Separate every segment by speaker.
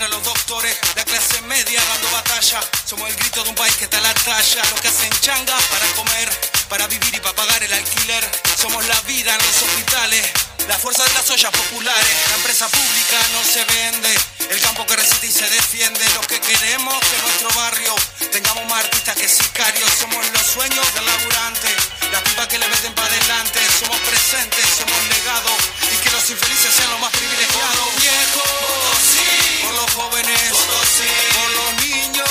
Speaker 1: Maestra, los doctores, la clase media dando batalla, somos el grito de un país que está a la talla, los que hacen changa para comer, para vivir y para pagar el alquiler, somos la vida en los hospitales. La fuerza de las ollas populares, la empresa pública no se vende, el campo que resiste y se defiende, lo que queremos que nuestro barrio tengamos más artistas que sicarios, somos los sueños del laburante, las pipas que le meten para adelante, somos presentes, somos legados y que los infelices sean los más privilegiados. Por los jóvenes, por los niños,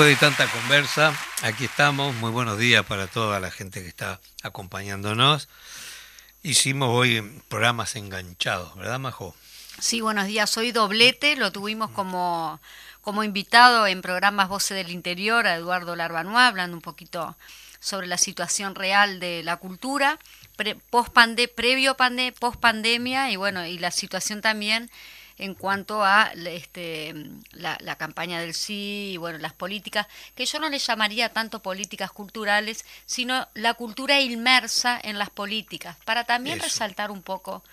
Speaker 2: Después de tanta conversa, aquí estamos. Muy buenos días para toda la gente que está acompañándonos. Hicimos hoy programas enganchados, ¿verdad, Majo?
Speaker 3: Sí, buenos días. Hoy doblete, lo tuvimos como, como invitado en programas Voces del Interior a Eduardo Larbanois, hablando un poquito sobre la situación real de la cultura, post -pande, previo pande, post pandemia y bueno, y la situación también en cuanto a este, la, la, campaña del sí y bueno, las políticas, que yo no le llamaría tanto políticas culturales, sino la cultura inmersa en las políticas, para también resaltar un poco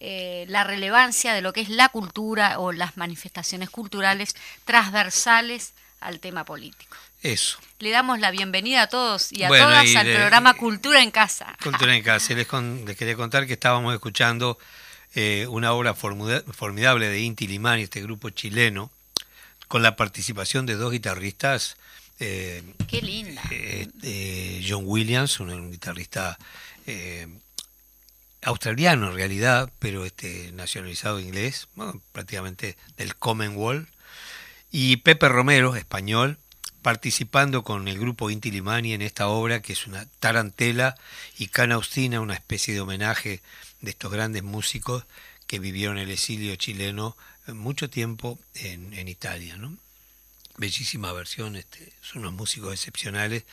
Speaker 3: eh, la relevancia de lo que es la cultura o las manifestaciones culturales transversales al tema político.
Speaker 2: Eso.
Speaker 3: Le damos la bienvenida a todos y a todas al programa Cultura en Casa.
Speaker 2: Cultura en Casa. Les, les quería contar que estábamos escuchando eh, una obra formidable de Inti Limani, este grupo chileno, con la participación de dos guitarristas.
Speaker 3: Eh, Qué linda.
Speaker 2: Eh, John Williams, un, guitarrista australiano en realidad, pero este nacionalizado inglés, prácticamente del Commonwealth, y Pepe Romero, español, participando con el grupo Inti Limani en esta obra que es una tarantela y canaustina, una especie de homenaje de estos grandes músicos que vivieron el exilio chileno mucho tiempo en, en Italia. ¿no? Bellísima versión, este, son unos músicos excepcionales.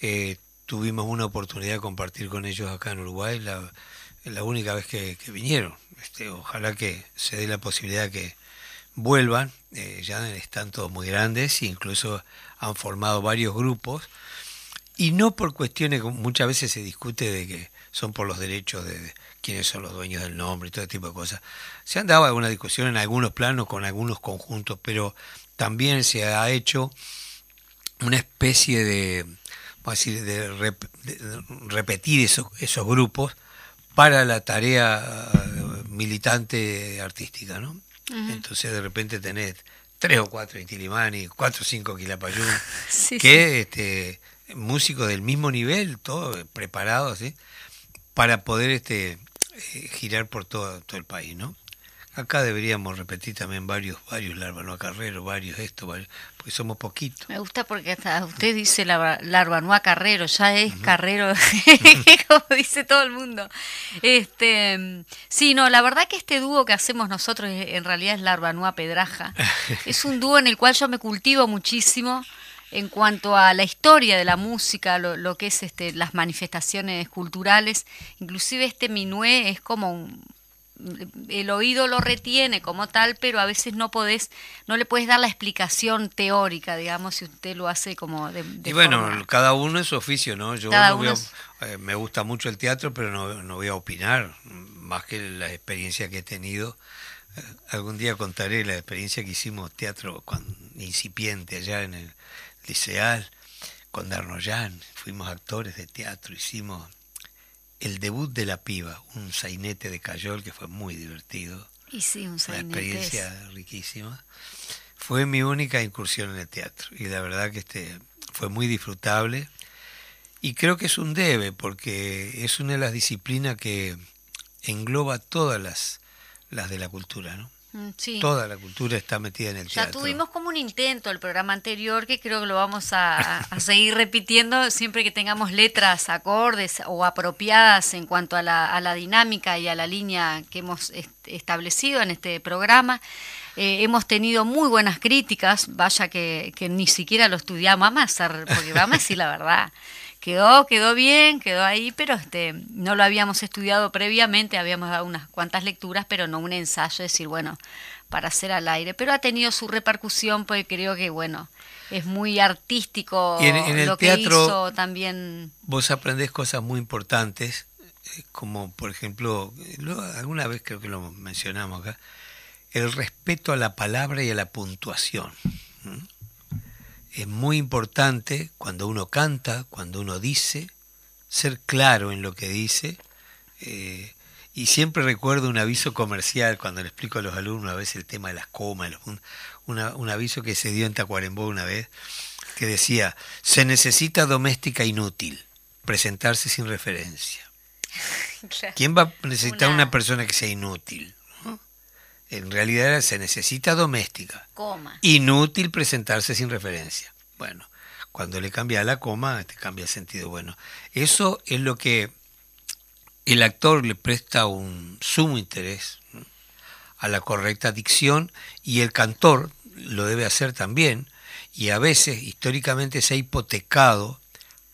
Speaker 2: Eh, tuvimos una oportunidad de compartir con ellos acá en Uruguay la, la única vez que, vinieron. Este, ojalá que se dé la posibilidad que vuelvan. Eh, ya están todos muy grandes incluso han formado varios grupos. Y no por cuestiones, muchas veces se discute de que son por los derechos de, quiénes son los dueños del nombre y todo tipo de cosas. Se han dado alguna discusión en algunos planos con algunos conjuntos, pero también se ha hecho una especie de, decir, de, repetir esos, esos grupos para la tarea eh, militante artística, ¿no? Entonces de repente tenés tres o cuatro Intilimani, cuatro o cinco Quilapayún, que este músicos del mismo nivel, todos preparados, ¿sí? para poder este eh, girar por todo, todo el país, ¿no? Acá deberíamos repetir también varios, varios Larvanoa Carrero, varios esto, varios, porque somos poquitos.
Speaker 3: Me gusta porque hasta usted dice Larvanoa Carrero, ya es Carrero, como dice todo el mundo. Este, sí, no, la verdad que este dúo que hacemos nosotros en realidad es Larvanoa Pedraja. es un dúo en el cual yo me cultivo muchísimo en cuanto a la historia de la música, lo, lo que es este, las manifestaciones culturales. Inclusive este minué es como un el oído lo retiene como tal, pero a veces no podés, no le puedes dar la explicación teórica, digamos, si usted lo hace como de,
Speaker 2: Y bueno, cada uno es su oficio, ¿no? Yo eh, me gusta mucho el teatro, pero no, no, voy a opinar, más que la experiencia que he tenido. Eh, algún día contaré la experiencia que hicimos teatro cuando, incipiente allá en el liceal, con Darnoyan, fuimos actores de teatro, hicimos el debut de la piba, un sainete de Cayol que fue muy divertido.
Speaker 3: Y sí, un
Speaker 2: Una experiencia riquísima. Fue mi única incursión en el teatro y la verdad que este fue muy disfrutable y creo que es un debe porque es una de las disciplinas que engloba todas las, las de la cultura, ¿no? Mm, Toda la cultura está metida en el teatro.
Speaker 3: Ya tuvimos como un intento el programa anterior que creo que lo vamos a, seguir repitiendo siempre que tengamos letras acordes o apropiadas en cuanto a la, a la dinámica y a la línea que hemos establecido en este programa. Eh, hemos tenido muy buenas críticas, vaya que, que ni siquiera lo estudiamos, vamos a hacer, porque vamos a decir la verdad quedó, quedó bien, quedó ahí, pero este, no lo habíamos estudiado previamente, habíamos dado unas cuantas lecturas, pero no un ensayo, decir, bueno, para hacer al aire. Pero ha tenido su repercusión, porque creo que, bueno, es muy artístico
Speaker 2: en,
Speaker 3: lo
Speaker 2: que
Speaker 3: hizo también.
Speaker 2: Vos aprendés cosas muy importantes, eh, como por ejemplo, alguna vez creo que lo mencionamos acá, el respeto a la palabra y a la puntuación es muy importante cuando uno canta, cuando uno dice, ser claro en lo que dice. Eh, y siempre recuerdo un aviso comercial cuando le explico a los alumnos a veces el tema de las comas, un, un aviso que se dio en Tacuarembó una vez, que decía, se necesita doméstica inútil, presentarse sin referencia. ¿Quién va a necesitar una... una persona que sea inútil? En realidad se necesita doméstica.
Speaker 3: Coma.
Speaker 2: Inútil presentarse sin referencia. Bueno, cuando le cambia la coma, te cambia el sentido. Bueno, eso es lo que el actor le presta un sumo interés a la correcta dicción y el cantor lo debe hacer también y a veces históricamente se ha hipotecado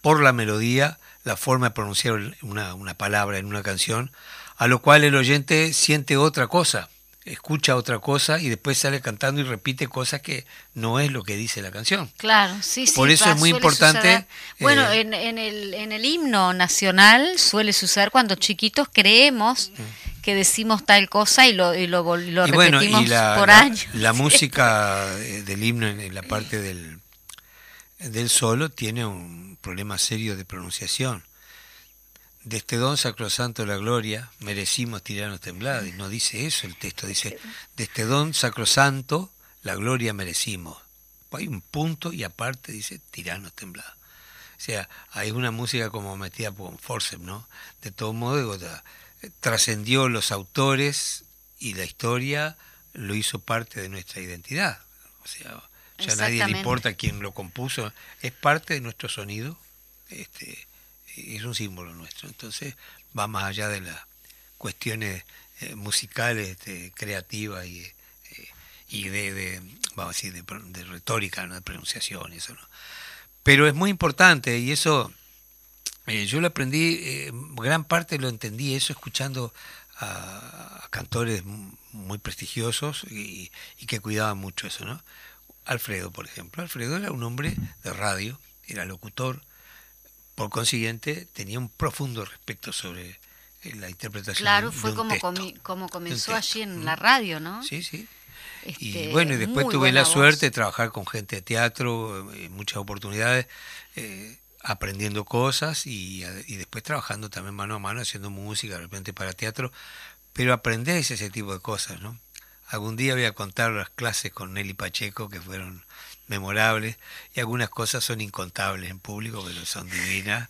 Speaker 2: por la melodía la forma de pronunciar una, una palabra en una canción, a lo cual el oyente siente otra cosa escucha otra cosa y después sale cantando y repite cosas que no es lo que dice la canción.
Speaker 3: Claro, sí, sí.
Speaker 2: Por eso es muy importante.
Speaker 3: Bueno, eh, en, en, el, en el himno nacional suele suceder cuando chiquitos creemos mm. que decimos tal cosa y lo, y lo, lo repetimos por años.
Speaker 2: La, música eh, del himno en la parte del, del solo tiene un problema serio de pronunciación de este don sacrosanto de la gloria merecimos tirarnos temblados. Y no dice eso el texto, dice, de este don sacrosanto la gloria merecimos. Hay un punto y aparte dice tirarnos temblados. O sea, hay una música como metida por forceps, ¿no? De todo modo, trascendió los autores y la historia lo hizo parte de nuestra identidad. O sea, ya a nadie le importa quién lo compuso, es parte de nuestro sonido. Este, es un símbolo nuestro. Entonces va más allá de las cuestiones eh, musicales, este, creativas y, eh, y de, vamos a decir, de, retórica, ¿no? de pronunciación, eso no. Pero es muy importante y eso eh, yo lo aprendí, gran parte lo entendí eso escuchando a, cantores muy prestigiosos y, y, que cuidaban mucho eso, ¿no? Alfredo, por ejemplo. Alfredo era un hombre de radio, era locutor, por consiguiente, tenía un profundo respeto sobre eh, la interpretación.
Speaker 3: Claro,
Speaker 2: de,
Speaker 3: fue
Speaker 2: un
Speaker 3: como,
Speaker 2: texto,
Speaker 3: como comenzó allí en la radio, ¿no?
Speaker 2: Sí, sí. y
Speaker 3: Este,
Speaker 2: bueno, y después tuve la
Speaker 3: voz.
Speaker 2: suerte de trabajar con gente de teatro, eh, muchas oportunidades, eh, aprendiendo cosas y, y después trabajando también mano a mano, haciendo música, de repente para teatro, pero aprendés ese tipo de cosas, ¿no? Algún día voy a contar las clases con Nelly Pacheco que fueron memorables y algunas cosas son incontables en público, pero son divinas.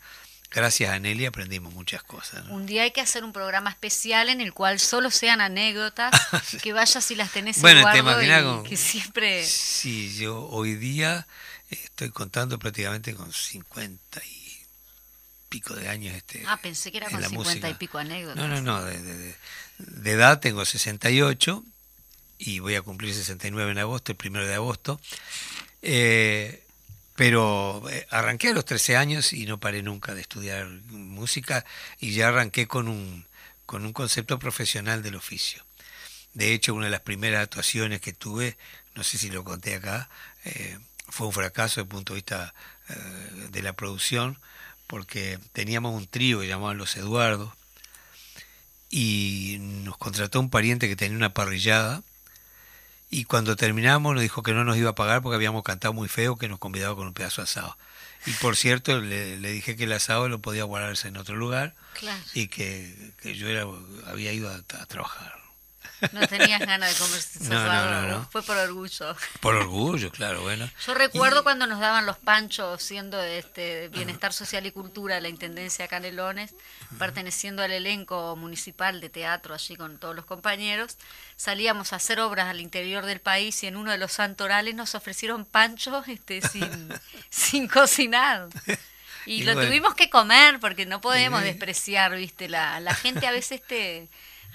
Speaker 2: Gracias a Nelly aprendimos muchas cosas. ¿no?
Speaker 3: Un día hay que hacer un programa especial en el cual solo sean anécdotas, que vayas y las tenés
Speaker 2: Bueno,
Speaker 3: en
Speaker 2: te
Speaker 3: guardo y
Speaker 2: imaginas con-
Speaker 3: que siempre...
Speaker 2: Sí, yo hoy día estoy contando prácticamente con 50 y pico de años. Este,
Speaker 3: Ah, pensé que era con
Speaker 2: la
Speaker 3: 50 y
Speaker 2: música.
Speaker 3: pico anécdotas.
Speaker 2: No, no, no, de, de- de- de edad tengo 68 y voy a cumplir 69 en agosto, el primero de agosto. Eh, pero eh, arranqué a los 13 años y no paré nunca de estudiar música y ya arranqué con un, con un concepto profesional del oficio. De hecho, una de las primeras actuaciones que tuve, no sé si lo conté acá, eh, fue un fracaso desde el punto de vista de la producción, porque teníamos un trío que llamaban Los Eduardos, y nos contrató un pariente que tenía una parrillada, y cuando terminamos nos dijo que no nos iba a pagar porque habíamos cantado muy feo, que nos convidaba con un pedazo de asado. Y por cierto, le, le dije que el asado lo podía guardarse en otro lugar
Speaker 3: Claro,
Speaker 2: y que, que yo era, había ido a, a trabajar.
Speaker 3: No tenías ganas de comer
Speaker 2: No,
Speaker 3: fue por orgullo.
Speaker 2: Por orgullo, claro, bueno.
Speaker 3: Yo recuerdo cuando nos daban los panchos siendo este Bienestar Social y Cultura, la Intendencia de Canelones, perteneciendo al elenco municipal de teatro allí con todos los compañeros, salíamos a hacer obras al interior del país y en uno de los santorales nos ofrecieron panchos este, sin, sin cocinar. Y,
Speaker 2: Y
Speaker 3: lo
Speaker 2: bueno.
Speaker 3: tuvimos que comer porque no podemos despreciar, ¿viste? La, la gente a veces te,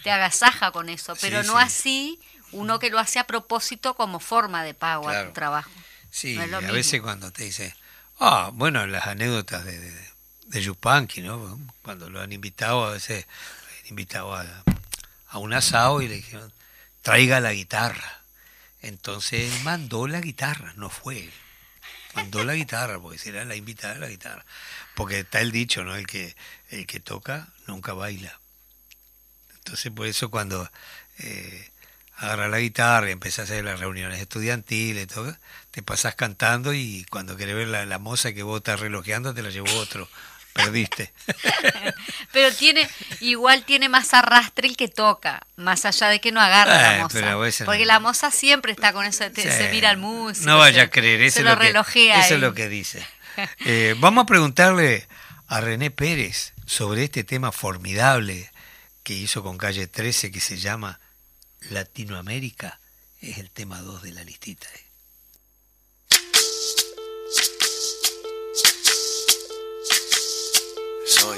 Speaker 3: te agasaja con eso, pero
Speaker 2: Sí,
Speaker 3: no
Speaker 2: sí.
Speaker 3: así uno que lo hace a propósito como forma de pago a tu trabajo.
Speaker 2: Sí,
Speaker 3: No
Speaker 2: a veces cuando te dice, ah, bueno, las anécdotas de, de, de Yupanqui, ¿no? Cuando lo han invitado, a veces han invitado a, a un asado y le dijeron, traiga la guitarra. Entonces él mandó la guitarra, no fue él. Mandó la guitarra, porque será la invitada a la guitarra. Porque está el dicho, ¿no? El que, el que toca nunca baila. Entonces por eso cuando eh, agarras la guitarra y empezás a hacer las reuniones estudiantiles, todo, te pasás cantando y cuando querés ver la, la moza que vos estás relojeando te la llevó otro. Perdiste.
Speaker 3: Pero tiene, igual tiene más arrastre el que toca, más allá de que no agarra
Speaker 2: Eh,
Speaker 3: la
Speaker 2: a
Speaker 3: moza. Porque
Speaker 2: no.
Speaker 3: la moza siempre está con eso, te-
Speaker 2: Sí.
Speaker 3: se mira al músico.
Speaker 2: No vaya
Speaker 3: se-
Speaker 2: a creer, eso,
Speaker 3: se
Speaker 2: es,
Speaker 3: lo
Speaker 2: lo que,
Speaker 3: relojea.
Speaker 2: eso es lo que dice. Eh, vamos a preguntarle a René Pérez sobre este tema formidable que hizo con Calle 13 que se llama Latinoamérica es el tema 2 de la listita. ¿eh?
Speaker 4: Soy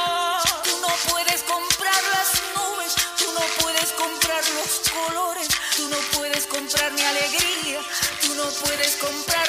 Speaker 5: los colores, tú no puedes comprar mi alegría, tú no puedes comprar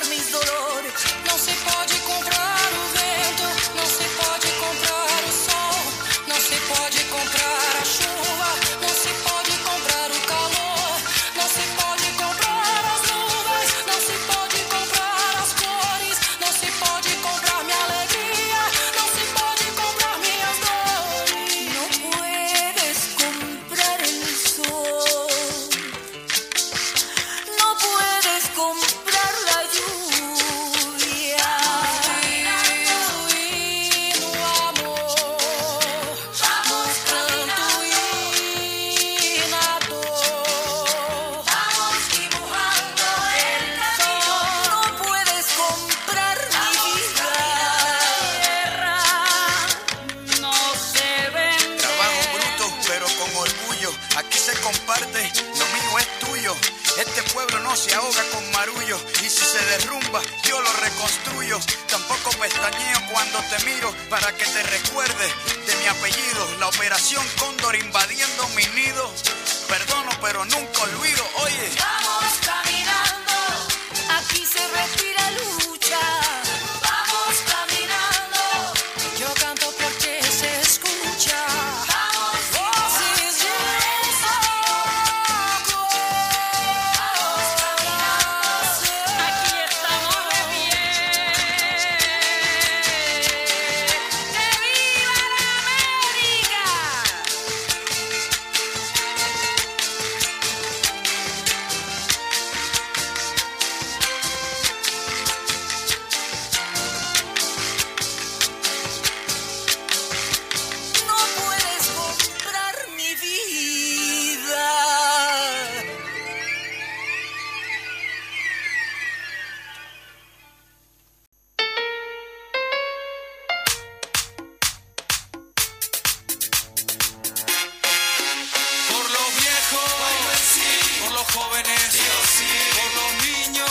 Speaker 4: Por los niños,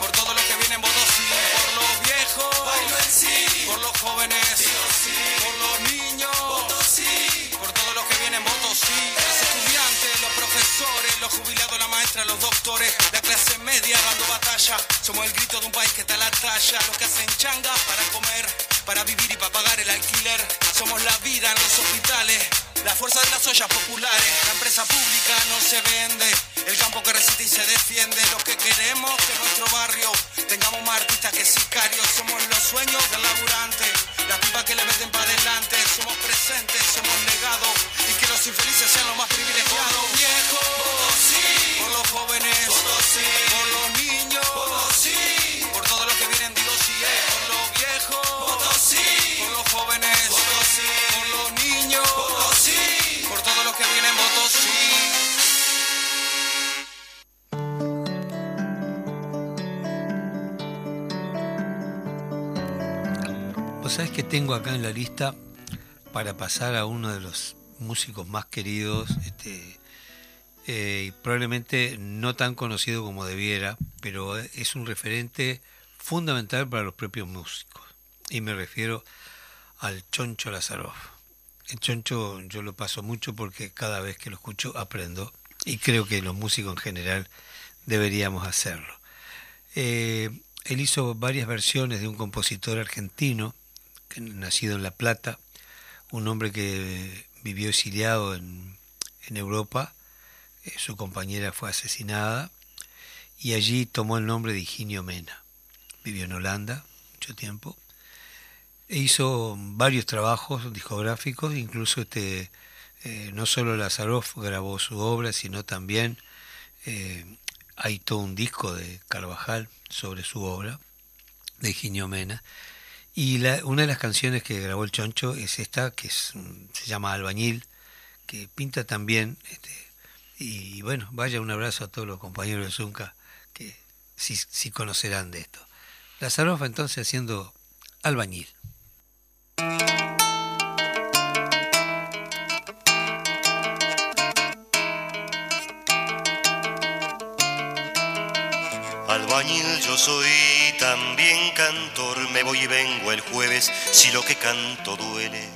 Speaker 4: por todo lo que viene en Potosí, eh. por los viejos, bailo en sí,
Speaker 5: por los jóvenes, sí sí, por los niños, Potosí, por todo lo que viene en los estudiantes, los profesores, los jubilados, la maestra, los doctores, la
Speaker 1: clase media dando batalla, somos el grito de un país que está a la talla, los que hacen changa para comer, para vivir y para pagar el alquiler, somos la vida en los hospitales. La fuerza de las ollas populares, la empresa pública no se vende, el campo que resiste y se defiende, lo que queremos que nuestro barrio tengamos más artistas que sicarios, somos los sueños del laburante, las pipas que le meten para adelante, somos presentes, somos legados. Y que los infelices sean los más privilegiados. Por los viejos, por los jóvenes, por los niños,
Speaker 2: Vos sabés que tengo acá en la lista para pasar a uno de los músicos más queridos, este, eh, probablemente no tan conocido como debiera, pero es un referente fundamental para los propios músicos. Y me refiero al Choncho Lazarov. El Choncho yo lo paso mucho porque cada vez que lo escucho aprendo y creo que los músicos en general deberíamos hacerlo. Eh, él hizo varias versiones de un compositor argentino, nacido en La Plata, un hombre que vivió exiliado en, en Europa, eh, su compañera fue asesinada y allí tomó el nombre de Higinio Mena. Vivió en Holanda mucho tiempo e hizo varios trabajos discográficos, incluso este, eh, no solo Lazaroff grabó su obra, sino también eh, hay todo un disco de Carvajal sobre su obra, de Higinio Mena. Y la- una de las canciones que grabó el Choncho es esta, que se llama Albañil, que pinta también. Este, y bueno, vaya un abrazo a todos los compañeros de Zunca que sí, conocerán de esto. Lazaroff entonces haciendo Albañil.
Speaker 6: Albañil yo soy, también cantor, me voy y vengo el jueves si lo que canto duele.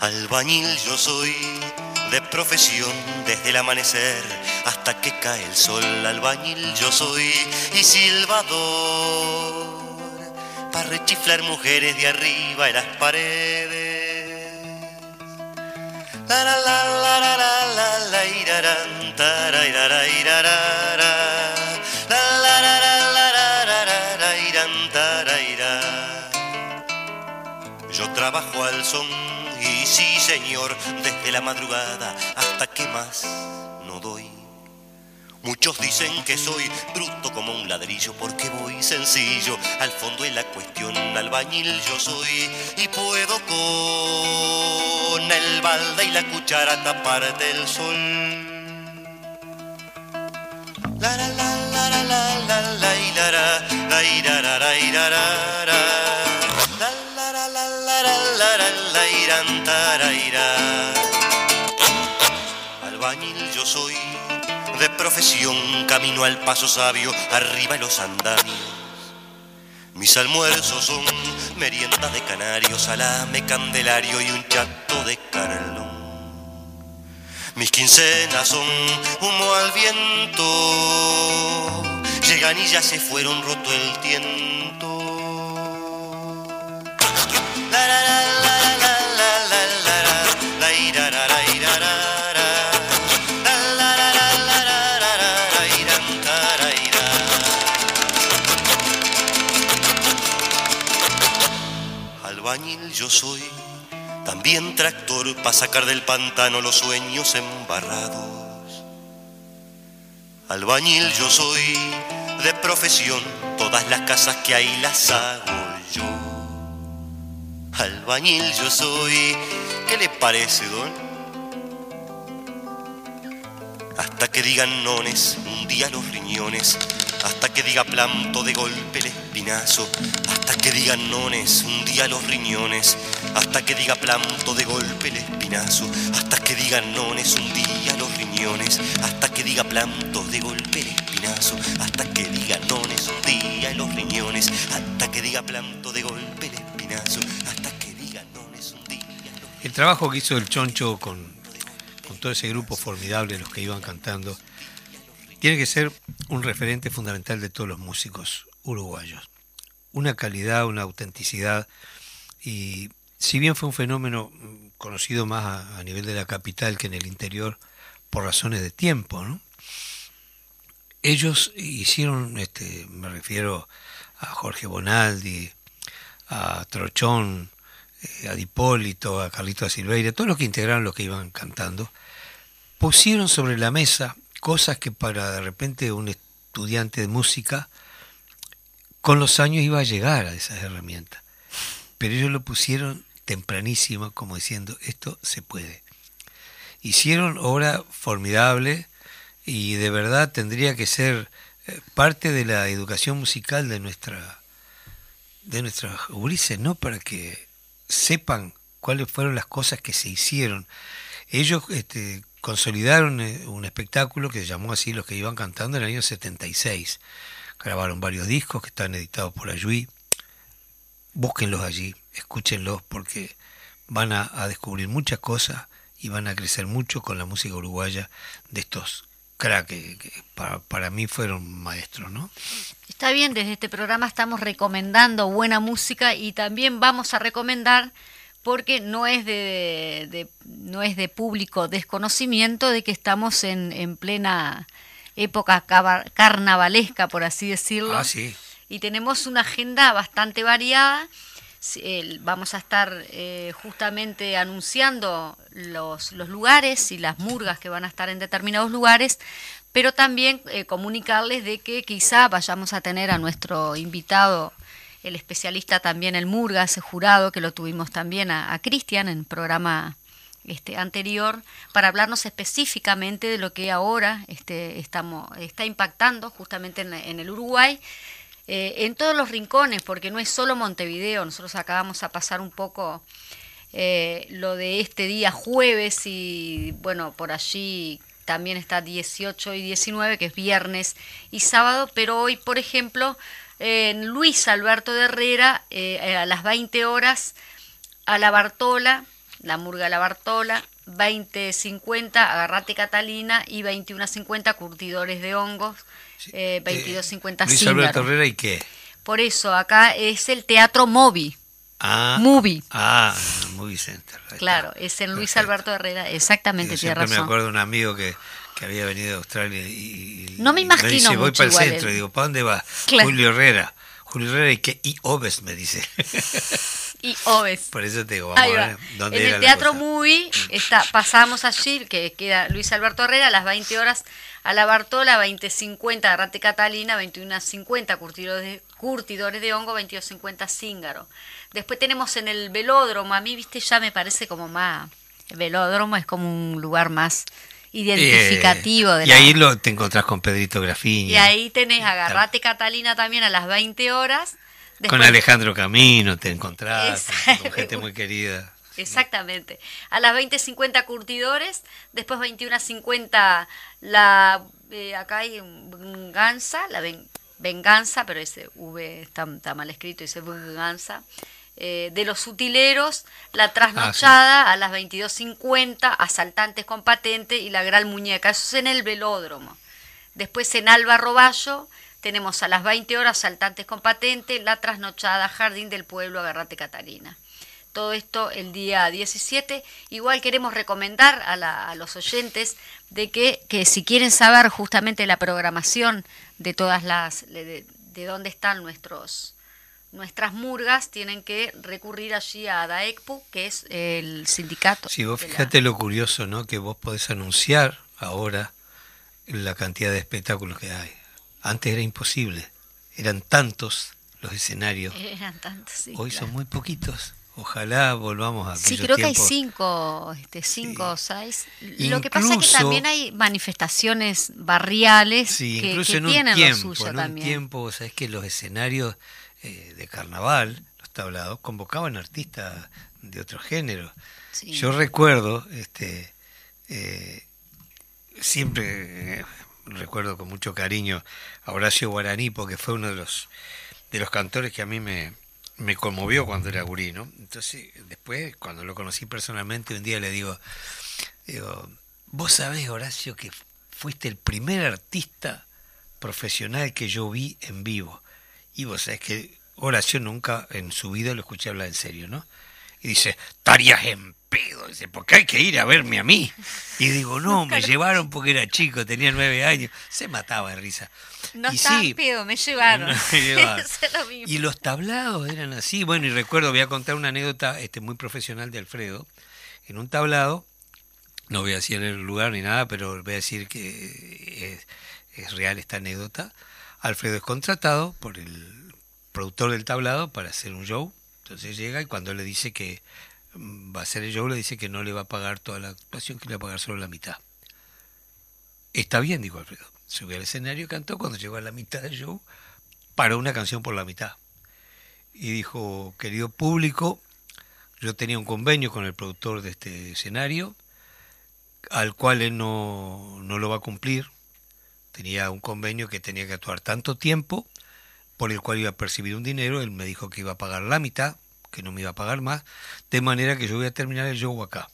Speaker 6: Albañil yo soy, de profesión desde el amanecer hasta que cae el sol. Albañil yo soy y silbador, para rechiflar mujeres de arriba en las paredes. La la la la la la la Yo trabajo al son y sí señor, desde la madrugada hasta que más no doy. Muchos dicen que soy bruto como un ladrillo porque voy sencillo al fondo de la cuestión. Albañil yo soy y puedo con el balde y la cuchara taparte el sol. La la la la la la la la. La Albañil yo soy, de profesión camino al paso sabio, arriba en los andamios. Mis almuerzos son merienda de canarios, salame, candelario y un chato de carlón. Mis quincenas son humo al viento, llegan y ya se fueron roto el tiento. La la la Albañil yo soy, también tractor para sacar del pantano los sueños embarrados. Albañil yo soy, de profesión, todas las casas que hay las hago. Albañil yo soy, ¿qué le parece, don? Hasta que digan nones, un día los riñones, hasta que diga planto de golpe el espinazo, hasta que digan nones, un día los riñones, hasta que diga planto de golpe el espinazo, hasta que digan nones, un día los riñones, hasta que diga planto de golpe el espinazo, hasta que diga nones, un día los riñones, hasta que diga planto de golpe el espinazo, hasta que los
Speaker 2: El trabajo que hizo el Choncho con, todo ese grupo formidable, los que iban cantando, tiene que ser un referente fundamental de todos los músicos uruguayos. Una calidad, una autenticidad y si bien fue un fenómeno mm, conocido más a, nivel de la capital que en el interior por razones de tiempo, ¿no? ellos hicieron, este, me refiero a Jorge Bonaldi, a Trochón, eh, a Dipólito, a Carlito Silveira, todos los que integraron los que iban cantando, pusieron sobre la mesa cosas que para de repente un estudiante de música con los años iba a llegar a esas herramientas. Pero ellos lo pusieron tempranísimo como diciendo, esto se puede. Hicieron obra formidable, y de verdad tendría que ser eh, parte de la educación musical de nuestra de nuestras gurises, ¿no? Para que sepan cuáles fueron las cosas que se hicieron. Ellos este, consolidaron eh, un espectáculo que se llamó así Los que iban cantando en el año 76. Grabaron varios discos que están editados por Ayui. Búsquenlos allí, escúchenlos porque van a descubrir muchas cosas y van a crecer mucho con la música uruguaya de estos crack que, que para, para, mí fueron maestros, ¿no?
Speaker 3: Está bien, desde este programa estamos recomendando buena música y también vamos a recomendar porque no es de, de no es de público desconocimiento de que estamos en, en plena época carnavalesca, por así decirlo.
Speaker 2: Ah, sí.
Speaker 3: Y tenemos una agenda bastante variada. Vamos a estar eh, justamente anunciando los, los, lugares y las murgas que van a estar en determinados lugares, pero también eh, comunicarles de que quizá vayamos a tener a nuestro invitado, el especialista también el murga, ese jurado que lo tuvimos también a, a Cristian en el programa este, anterior, para hablarnos específicamente de lo que ahora este, estamos, está impactando justamente en, en el Uruguay eh, en todos los rincones, porque no es solo Montevideo, nosotros acabamos a pasar un poco eh, lo de este día jueves y bueno, por allí también está 18 y 19, que es viernes y sábado, pero hoy, por ejemplo, en Luis Alberto de Herrera, eh, a las 20 horas, a la Bartola, la murga La Bartola, 20.50 Agarrate Catalina y 21.50 Curtidores de Hongos, eh, 22.50
Speaker 2: Luis Alberto Herrera y qué?
Speaker 3: Por eso, acá es el Teatro Movi.
Speaker 2: Ah,
Speaker 3: Movie.
Speaker 2: Ah, Movie Center.
Speaker 3: Claro, es en Luis Perfecto. Alberto Herrera, exactamente, tiene razón.
Speaker 2: me acuerdo de un amigo que, que había venido de Australia y,
Speaker 3: no me imagino
Speaker 2: me dice, voy para el centro,
Speaker 3: él.
Speaker 2: y digo, ¿para dónde va?
Speaker 3: Claro.
Speaker 2: Julio Herrera. Julio Herrera y qué, y Oves me dice.
Speaker 3: y Oves.
Speaker 2: Por eso te digo, vamos
Speaker 3: Ahí
Speaker 2: a ver dónde
Speaker 3: En
Speaker 2: era
Speaker 3: el Teatro. Movie está, pasamos allí, que queda Luis Alberto Herrera, a las 20 horas a la Bartola, 20.50 Arrate Catalina, 21.50 Curtidores de, Curtidores de Hongo, 22.50 Cíngaro. Después tenemos en el velódromo, a mí, viste, ya me parece como más... El velódromo es como un lugar más identificativo de
Speaker 2: Eh, y
Speaker 3: la...
Speaker 2: ahí lo, te encontrás con Pedrito Grafiña.
Speaker 3: Y ahí tenés Agarrate Catalina también a las 20 horas.
Speaker 2: Con Alejandro Camino te encontrás, con gente muy querida.
Speaker 3: Exactamente. A las 20.50 curtidores, después 21.50 la... eh, acá hay venganza, la ven- venganza, pero ese V está, está mal escrito, dice venganza. Eh, de los utileros, la trasnochada a las 22.50, asaltantes con patente y la gran muñeca. Eso es en el velódromo. Después en Alba Roballo tenemos a las 20 horas asaltantes con patente, la trasnochada, Jardín del Pueblo, Agarrate Catalina. Todo esto el día 17. Igual queremos recomendar a, la- a los oyentes de que, que si quieren saber justamente la programación de todas las, de, de dónde están nuestros nuestras murgas, tienen que recurrir allí a DAECPU, que es el sindicato.
Speaker 2: Si vos
Speaker 3: la-
Speaker 2: fíjate lo curioso, ¿no? Que vos podés anunciar ahora la cantidad de espectáculos que hay. Antes era imposible. Eran tantos los escenarios.
Speaker 3: Eran tantos, sí,
Speaker 2: Hoy
Speaker 3: claro.
Speaker 2: son muy poquitos. Ojalá volvamos a
Speaker 3: Sí, creo que hay cinco, este, cinco
Speaker 2: Sí.
Speaker 3: o seis. Lo que pasa es que también hay manifestaciones barriales
Speaker 2: Sí,
Speaker 3: que,
Speaker 2: incluso
Speaker 3: que
Speaker 2: en un
Speaker 3: tienen
Speaker 2: tiempo,
Speaker 3: lo suyo
Speaker 2: en un
Speaker 3: también.
Speaker 2: tiempo, sabes que los escenarios eh, de carnaval, los tablados, convocaban artistas de otro género.
Speaker 3: Sí.
Speaker 2: Yo recuerdo, este, eh, siempre eh, recuerdo con mucho cariño a Horacio Guaraní, porque fue uno de los de los cantores que a mí me, me conmovió cuando era gurí. Entonces, después, cuando lo conocí personalmente, un día le digo, digo, vos sabés, Horacio, que fuiste el primer artista profesional que yo vi en vivo. Y vos sabés que Horacio nunca en su vida lo escuché hablar en serio, ¿no? Y dice, estarías en pedo, dice, porque hay que ir a verme a mí. Y digo, no, me llevaron porque era chico, tenía nueve años. Se mataba de risa.
Speaker 3: No
Speaker 2: Y
Speaker 3: estaba
Speaker 2: sí,
Speaker 3: pedo, me llevaron.
Speaker 2: me
Speaker 3: lo.
Speaker 2: Y los tablados eran así. Bueno, y recuerdo, voy a contar una anécdota este, muy profesional de Alfredo. En un tablado, no voy a decir el lugar ni nada, pero voy a decir que es, es real esta anécdota. Alfredo es contratado por el productor del tablado para hacer un show. Entonces llega y cuando le dice que va a hacer el show, le dice que no le va a pagar toda la actuación, que le va a pagar solo la mitad. Está bien, dijo Alfredo. Subió al escenario cantó. Cuando llegó a la mitad del show, paró una canción por la mitad. Y dijo, querido público, yo tenía un convenio con el productor de este escenario, al cual él no, no lo va a cumplir. Tenía un convenio que tenía que actuar tanto tiempo, por el cual iba a percibir un dinero. Él me dijo que iba a pagar la mitad, que no me iba a pagar más, de manera que yo voy a terminar el show acá.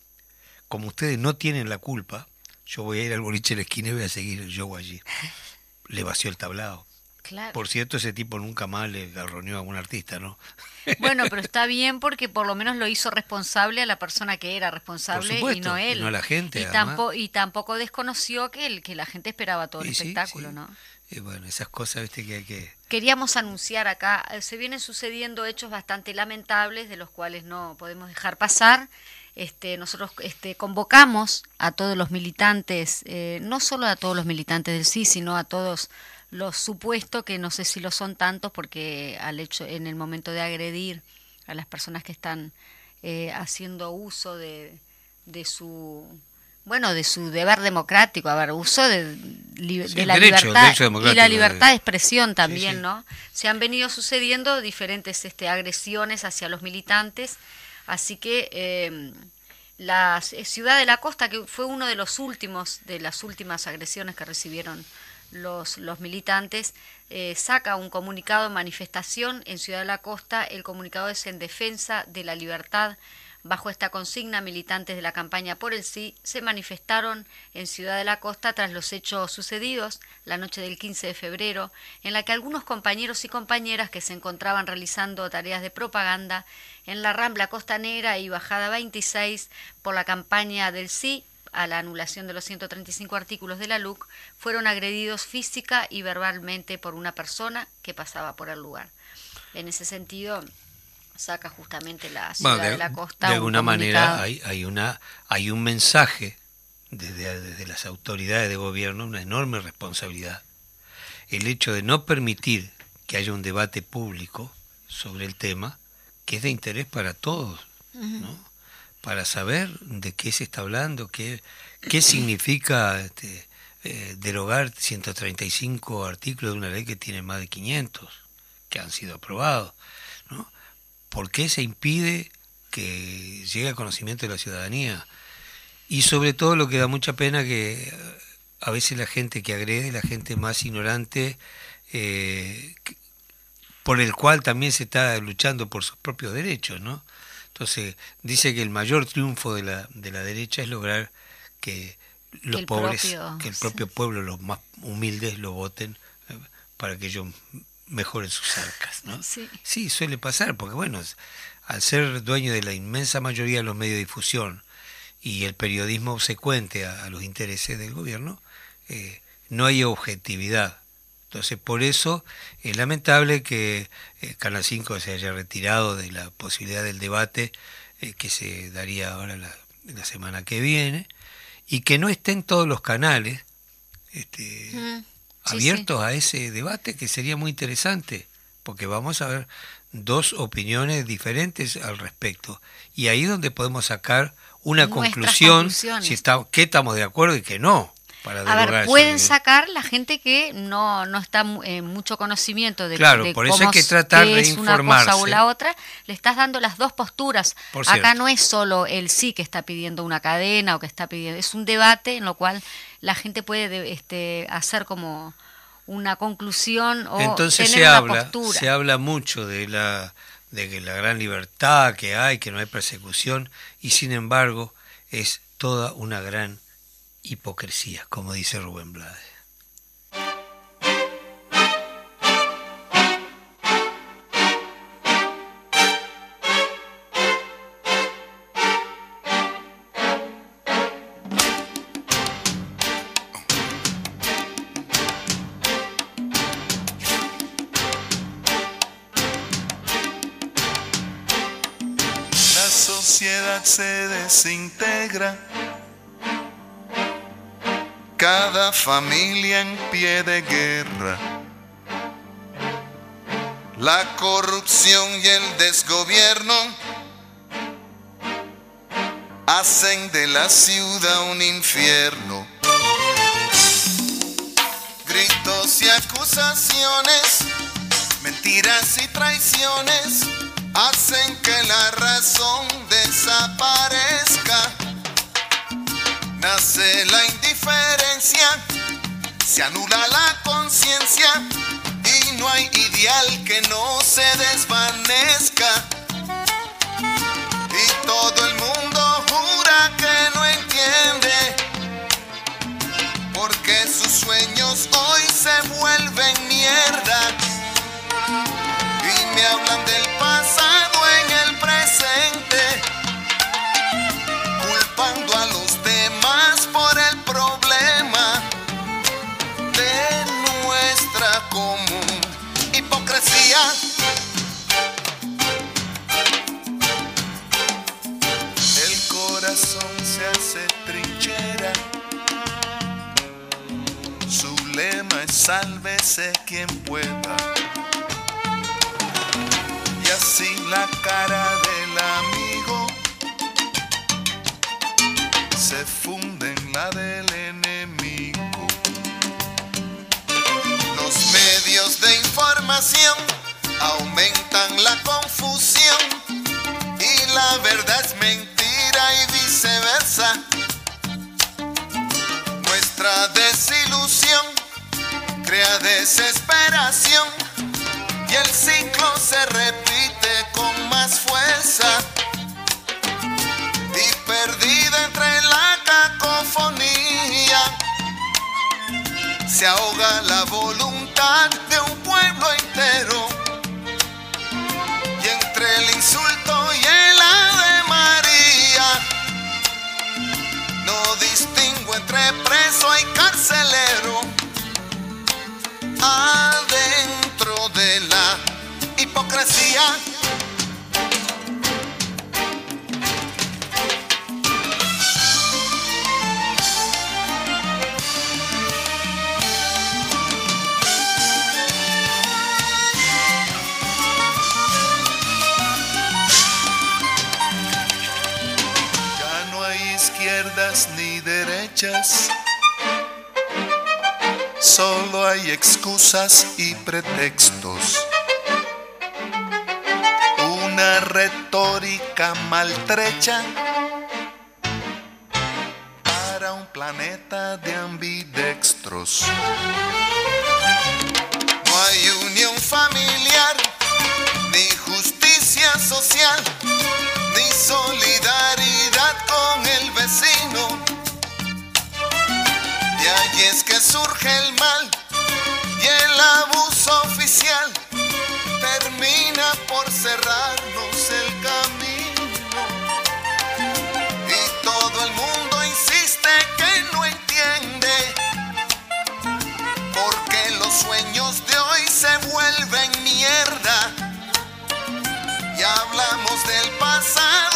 Speaker 2: Como ustedes no tienen la culpa, yo voy a ir al boliche de la esquina y voy a seguir el show allí. Le vació el tablado.
Speaker 3: Claro.
Speaker 2: Por cierto, ese tipo nunca más le garroneó a un artista, ¿no?
Speaker 3: Bueno, pero está bien porque por lo menos lo hizo responsable a la persona que era responsable y no
Speaker 2: y
Speaker 3: él.
Speaker 2: no a la gente,
Speaker 3: Y, tampoco, y tampoco desconoció que, el, que la gente esperaba todo el
Speaker 2: Y sí,
Speaker 3: espectáculo,
Speaker 2: sí.
Speaker 3: ¿no?
Speaker 2: Y bueno, esas cosas, viste, que hay que...
Speaker 3: Queríamos anunciar acá, eh, se vienen sucediendo hechos bastante lamentables de los cuales no podemos dejar pasar. Este, nosotros este, convocamos a todos los militantes, eh, no solo a todos los militantes del sí, sino a todos los supuestos, que no sé si lo son tantos, porque al hecho, en el momento de agredir a las personas que están eh, haciendo uso de, de su bueno de su deber democrático, a ver, uso de, li-
Speaker 2: Sí,
Speaker 3: de la
Speaker 2: derecho,
Speaker 3: libertad
Speaker 2: derecho
Speaker 3: y la
Speaker 2: de-
Speaker 3: libertad de expresión también,
Speaker 2: sí.
Speaker 3: ¿no? Se han venido sucediendo diferentes este, agresiones hacia los militantes, así que eh, la c- Ciudad de la Costa, que fue uno de los últimos, de las últimas agresiones que recibieron los, los militantes, eh, saca un comunicado de manifestación en Ciudad de la Costa. El comunicado es en defensa de la libertad. Bajo esta consigna, militantes de la campaña por el sí se manifestaron en Ciudad de la Costa tras los hechos sucedidos la noche del 15 de febrero, en la que algunos compañeros y compañeras que se encontraban realizando tareas de propaganda en la Rambla Costanera y Bajada 26 por la campaña del sí a la anulación de los 135 artículos de la LUC, fueron agredidos física y verbalmente por una persona que pasaba por el lugar. En ese sentido, saca justamente la ciudad
Speaker 2: Bueno,
Speaker 3: de, la costa.
Speaker 2: de
Speaker 3: un
Speaker 2: alguna manera hay, hay, una, hay un mensaje desde, desde las autoridades de gobierno, una enorme responsabilidad. El hecho de no permitir que haya un debate público sobre el tema, que es de interés para todos, ¿no? para saber de qué se está hablando, qué, qué significa este, eh, derogar 135 artículos de una ley que tiene más de 500, que han sido aprobados. ¿no? ¿Por qué se impide que llegue al conocimiento de la ciudadanía? Y sobre todo lo que da mucha pena que eh, a veces la gente que agrede, la gente más ignorante, eh, por el cual también se está luchando por sus propios derechos, ¿no? Entonces, dice que el mayor triunfo de la, de la derecha es lograr que los
Speaker 3: el
Speaker 2: pobres,
Speaker 3: propio-
Speaker 2: que el
Speaker 3: sí.
Speaker 2: propio pueblo, los más humildes, lo voten eh, para que ellos mejoren sus arcas, ¿no?
Speaker 3: Sí.
Speaker 2: Sí, suele pasar, porque bueno, al ser dueño de la inmensa mayoría de los medios de difusión y el periodismo obsecuente a, a los intereses del gobierno, eh, no hay objetividad. Entonces, por eso es lamentable que eh, Canal 5 se haya retirado de la posibilidad del debate eh, que se daría ahora la, la semana que viene y que no estén todos los canales este,
Speaker 3: Mm, sí,
Speaker 2: abiertos a ese debate que sería muy interesante, porque vamos a ver dos opiniones diferentes al respecto. Y ahí es donde podemos sacar una
Speaker 3: Nuestras
Speaker 2: conclusión, si está, qué estamos de acuerdo y qué no. Para
Speaker 3: A ver,
Speaker 2: eso.
Speaker 3: pueden sacar la gente que no, no está en eh, mucho conocimiento de,
Speaker 2: Claro,
Speaker 3: de
Speaker 2: por eso hay que tratar de
Speaker 3: es una cosa o
Speaker 2: informarse.
Speaker 3: la otra. Le estás dando las dos posturas.
Speaker 2: Por
Speaker 3: Acá
Speaker 2: cierto.
Speaker 3: no es solo el sí que está pidiendo una cadena o que está pidiendo, es un debate en lo cual la gente puede de- este, hacer como una conclusión o
Speaker 2: Entonces
Speaker 3: tener
Speaker 2: se
Speaker 3: una
Speaker 2: habla,
Speaker 3: postura.
Speaker 2: se habla mucho de la de que la gran libertad que hay, que no hay persecución, y sin embargo es toda una gran hipocresía, como dice Rubén Blades.
Speaker 7: La sociedad se desintegra. Cada familia en pie de guerra. La corrupción y el desgobierno hacen de la ciudad un infierno. Gritos y acusaciones, mentiras y traiciones hacen que la razón desaparezca. Nace la indiferencia, se anula la conciencia y no hay ideal que no se desvanezca. Y todo el mundo jura que no entiende, porque sus sueños hoy se vuelven sálvese quien pueda y así la cara del amigo se funde en la del enemigo. Los medios de información aumentan la confusión y la verdad es mentira y viceversa. Nuestra desilusión crea desesperación y el ciclo se repite con más fuerza. Y perdida entre la cacofonía, se ahoga la voluntad de un pueblo entero. Y entre el insulto y el ave María, no distingo entre preso y carcelero adentro de la hipocresía. Ya no hay izquierdas ni derechas solo hay excusas y pretextos. Una retórica maltrecha para un planeta de ambidextros. No hay unión familiar, ni justicia social, ni solidaridad surge el mal y el abuso oficial termina por cerrarnos el camino. Y todo el mundo insiste que no entiende, porque los sueños de hoy se vuelven mierda. Y hablamos del pasado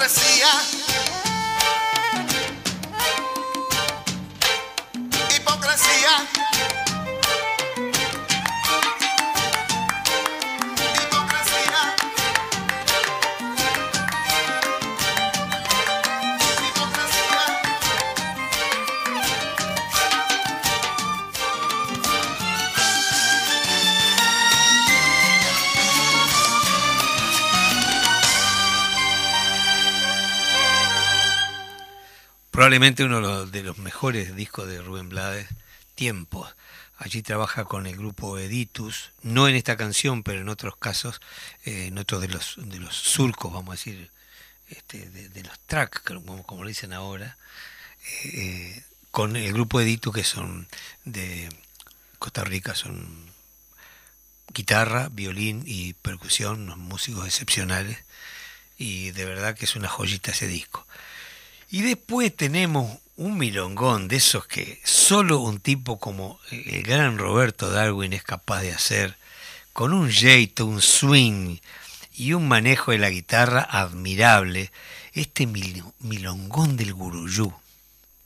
Speaker 7: hipocresía. Hipocresía.
Speaker 2: Probablemente uno de los- mejores discos de Rubén Blades, Tiempos. Allí trabaja con el grupo Editus, no en esta canción, pero en otros casos, eh, en otros de los, de los surcos, vamos a decir, este, de, los tracks, como, lo dicen ahora, eh, con el grupo Editus, que son de Costa Rica, son guitarra, violín y percusión, unos músicos excepcionales, y de verdad que es una joyita ese disco. Y después tenemos un milongón de esos que solo un tipo como el gran Roberto Darwin es capaz de hacer, con un jeito, un swing y un manejo de la guitarra admirable, este milongón del guruyú.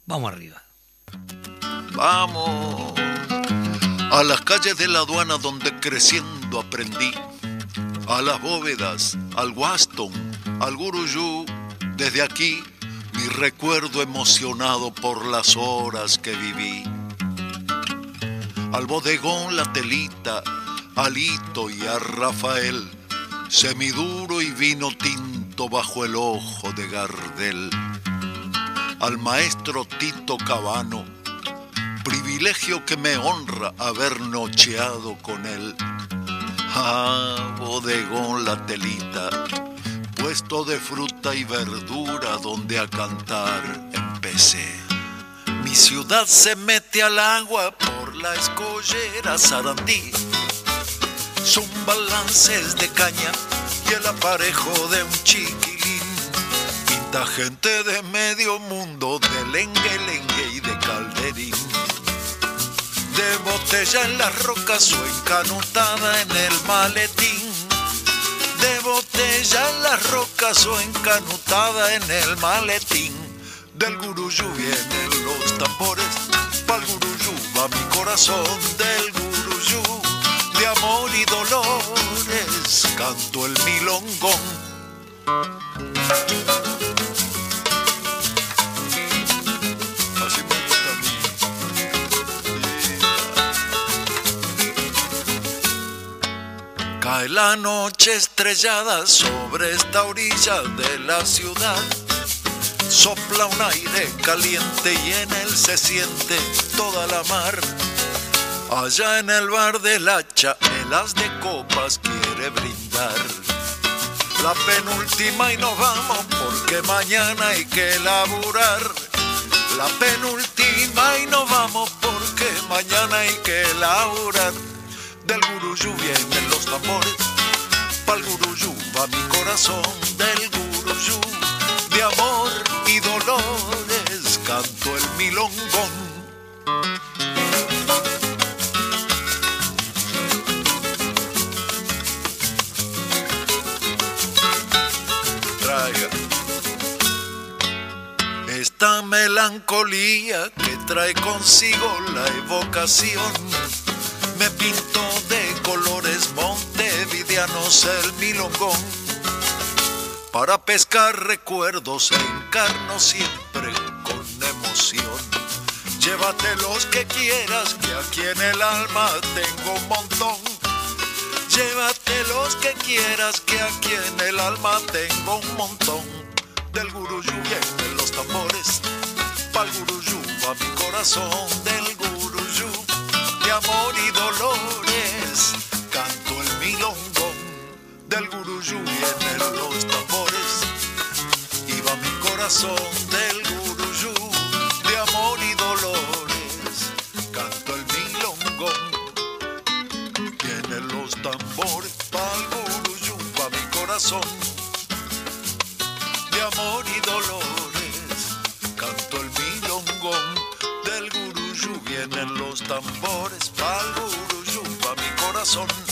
Speaker 2: Vamos arriba.
Speaker 8: Vamos a las calles de la aduana donde creciendo aprendí, a las bóvedas, al Waston, al Guruyú, desde aquí mi recuerdo emocionado por las horas que viví. Al bodegón la telita, Alito y a Rafael, semiduro y vino tinto bajo el ojo de Gardel. Al maestro Tito Cabano, privilegio que me honra haber nocheado con él. Ah, bodegón la telita, puesto de fruta y verdura donde a cantar empecé. Mi ciudad se mete al agua por la escollera Sarandí. Son balances de caña y el aparejo de un chiquilín. Pinta gente de medio mundo, de lengue, lengue y de calderín. De botella en las rocas o encanutada en el maletín de botella en las rocas o encanutada en el maletín. Del guruyú vienen los tambores, pa'l guruyú va mi corazón del guruyú. De amor y dolores canto el milongón. Cae la noche estrellada sobre esta orilla de la ciudad. Sopla un aire caliente y en él se siente toda la mar. Allá en el bar del hacha, el as de copas quiere brindar. La penúltima y nos vamos porque mañana hay que laburar. La penúltima y nos vamos porque mañana hay que laburar. Del guruyú vienen los tambores, pa'l guruyú va mi corazón. Del guruyú de amor y dolores canto el milongón. Traiga esta melancolía que trae consigo la evocación. Me pinto de colores montevideanos el milongón. Para pescar recuerdos encarno siempre con emoción. Llévate los que quieras, que aquí en el alma tengo un montón. Llévate los que quieras, que aquí en el alma tengo un montón. Del guruyú vienen los tambores, pa'l guruyú va mi corazón. Del guruyú vienen los tambores, y va mi corazón. Del guruyú de amor y dolores, canto el milongón. Vienen los tambores, pa'l guruyú va mi corazón. De amor y dolores, canto el milongón. Del guruyú vienen los tambores, pa'l guruyú va mi corazón.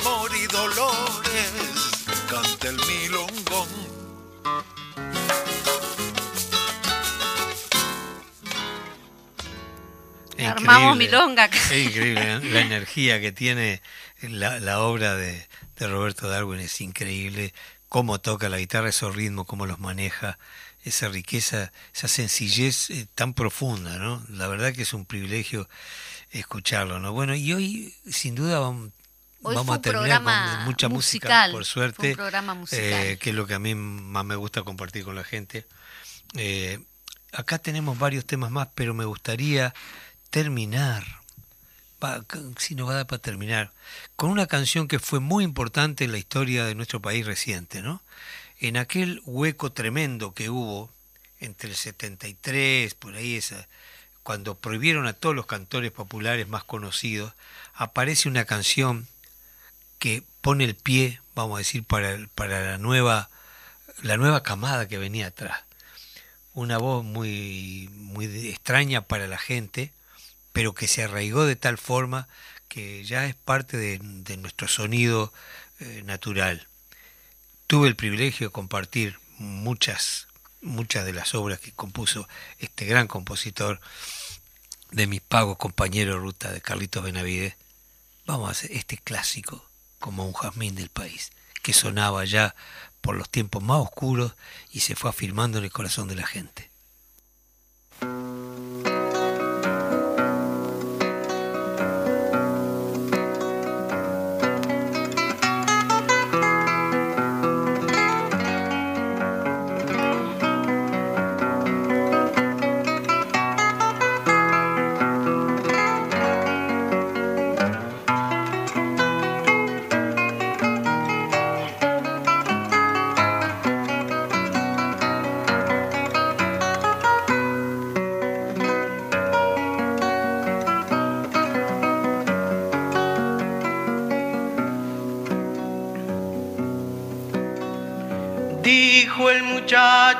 Speaker 8: Amor y dolores, canta el milongón.
Speaker 3: Armamos milonga.
Speaker 2: Es increíble ¿eh? la energía que tiene la, la obra de, de Roberto Darwin, es increíble cómo toca la guitarra, esos ritmos, cómo los maneja, esa riqueza, esa sencillez eh, tan profunda, ¿no? La verdad que es un privilegio escucharlo, ¿no? Bueno, y hoy sin duda vamos,
Speaker 3: Hoy
Speaker 2: vamos a terminar con mucha música, por suerte,
Speaker 3: un programa musical.
Speaker 2: eh, que es lo que a mí más me gusta compartir con la gente. Eh, acá tenemos varios temas más, pero me gustaría terminar, si nos va a dar para terminar, con una canción que fue muy importante en la historia de nuestro país reciente, ¿no? En aquel hueco tremendo que hubo entre el 73, por ahí esa, cuando prohibieron a todos los cantores populares más conocidos, aparece una canción que pone el pie, vamos a decir, para, para la nueva la nueva camada que venía atrás. Una voz muy muy extraña para la gente, pero que se arraigó de tal forma que ya es parte de, nuestro sonido eh, natural. Tuve el privilegio de compartir muchas muchas de las obras que compuso este gran compositor de mis pagos compañeros de ruta de Carlitos Benavides. Vamos a hacer este clásico como un jazmín del país, que sonaba ya por los tiempos más oscuros y se fue afirmando en el corazón de la gente.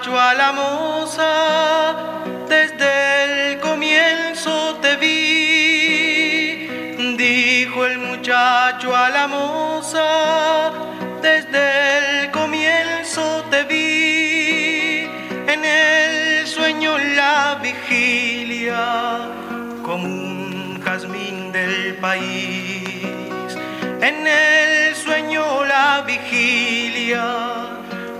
Speaker 9: A la moza, desde el comienzo te vi. Dijo el muchacho a la moza, desde el comienzo te vi. En el sueño la vigilia, como un jazmín del país. En el sueño la vigilia,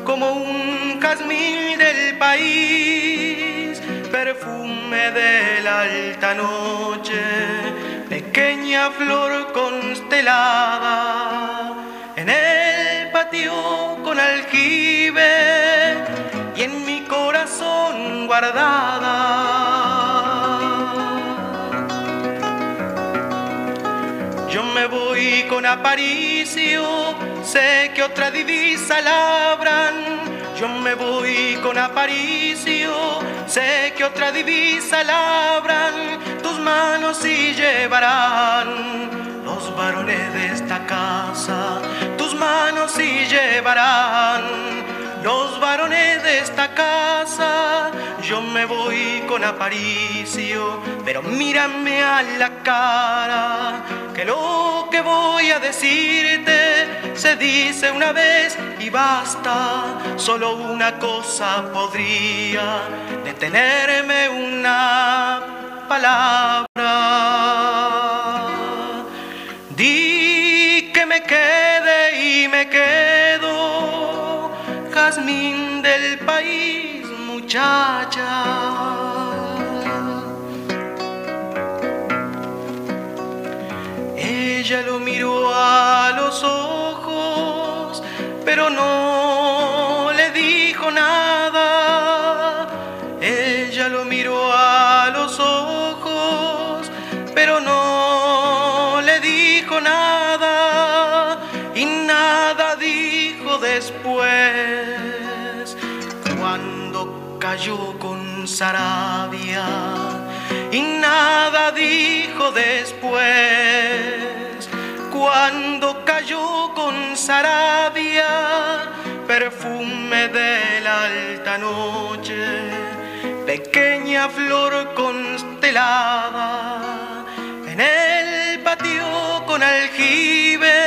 Speaker 9: como un jazmín del país, perfume de la alta noche, pequeña flor constelada, en el patio con aljibe y en mi corazón guardada. Me voy con Aparicio, sé que otra divisa labran. Yo me voy con Aparicio, sé que otra divisa labran. Tus manos sí llevarán los varones de esta casa. Tus manos sí llevarán los varones de esta casa. Yo me voy con Aparicio, pero mírame a la cara, que lo que voy a decirte se dice una vez y basta. Solo una cosa podría detenerme una palabra. Di que me quede Ella lo miró a los ojos, pero no le dijo nada. Cayó con Sarabia. Y nada dijo después, cuando cayó con Sarabia, perfume de la alta noche, pequeña flor constelada, en el patio con aljibe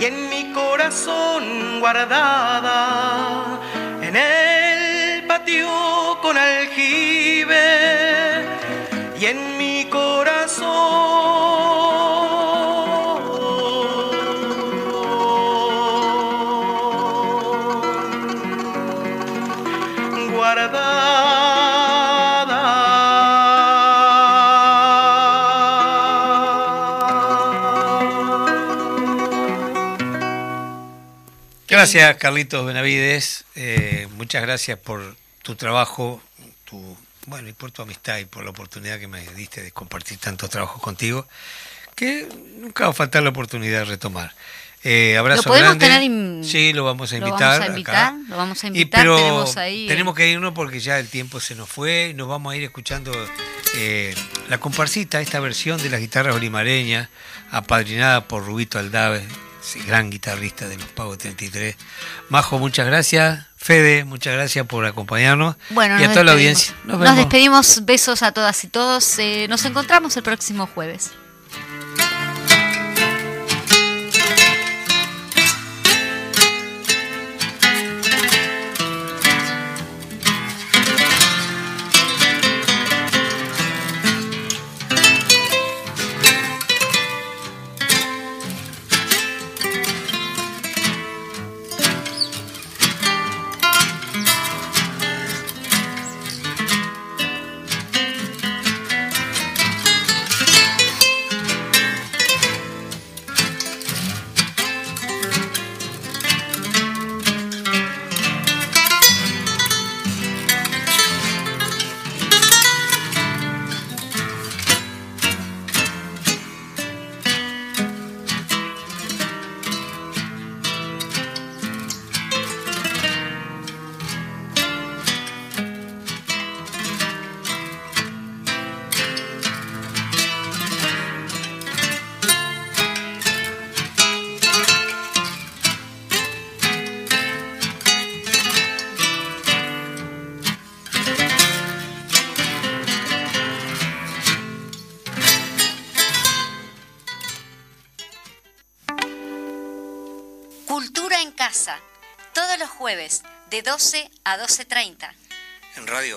Speaker 9: y en mi corazón guardada, con aljibe y en mi corazón guardada.
Speaker 2: Gracias Carlitos Benavides, eh, muchas gracias por tu trabajo, tu bueno, y por tu amistad y por la oportunidad que me diste de compartir tantos trabajos contigo, que nunca va a faltar la oportunidad de retomar. Eh, abrazo
Speaker 3: ¿Lo podemos
Speaker 2: grande.
Speaker 3: tener
Speaker 2: Sí, lo vamos a
Speaker 3: lo
Speaker 2: invitar.
Speaker 3: vamos a
Speaker 2: acá.
Speaker 3: invitar, lo vamos a
Speaker 2: Y
Speaker 3: invitar,
Speaker 2: pero
Speaker 3: tenemos ahí,
Speaker 2: tenemos
Speaker 3: eh,
Speaker 2: que irnos porque ya el tiempo se nos fue. Nos vamos a ir escuchando eh, la comparsita, esta versión de las guitarras olimareñas, apadrinada por Rubito Aldave, ese gran guitarrista de los Pagos 33. Majo, muchas gracias. Fede, muchas gracias por acompañarnos.
Speaker 3: Bueno,
Speaker 2: y a toda la audiencia. Nos
Speaker 3: Nos, despedimos, besos a todas y todos. eh, nos encontramos el próximo jueves.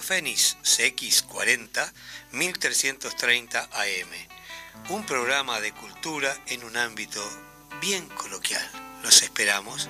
Speaker 2: Fénix CX40 1330 AM. Un programa de cultura en un ámbito bien coloquial. Los esperamos.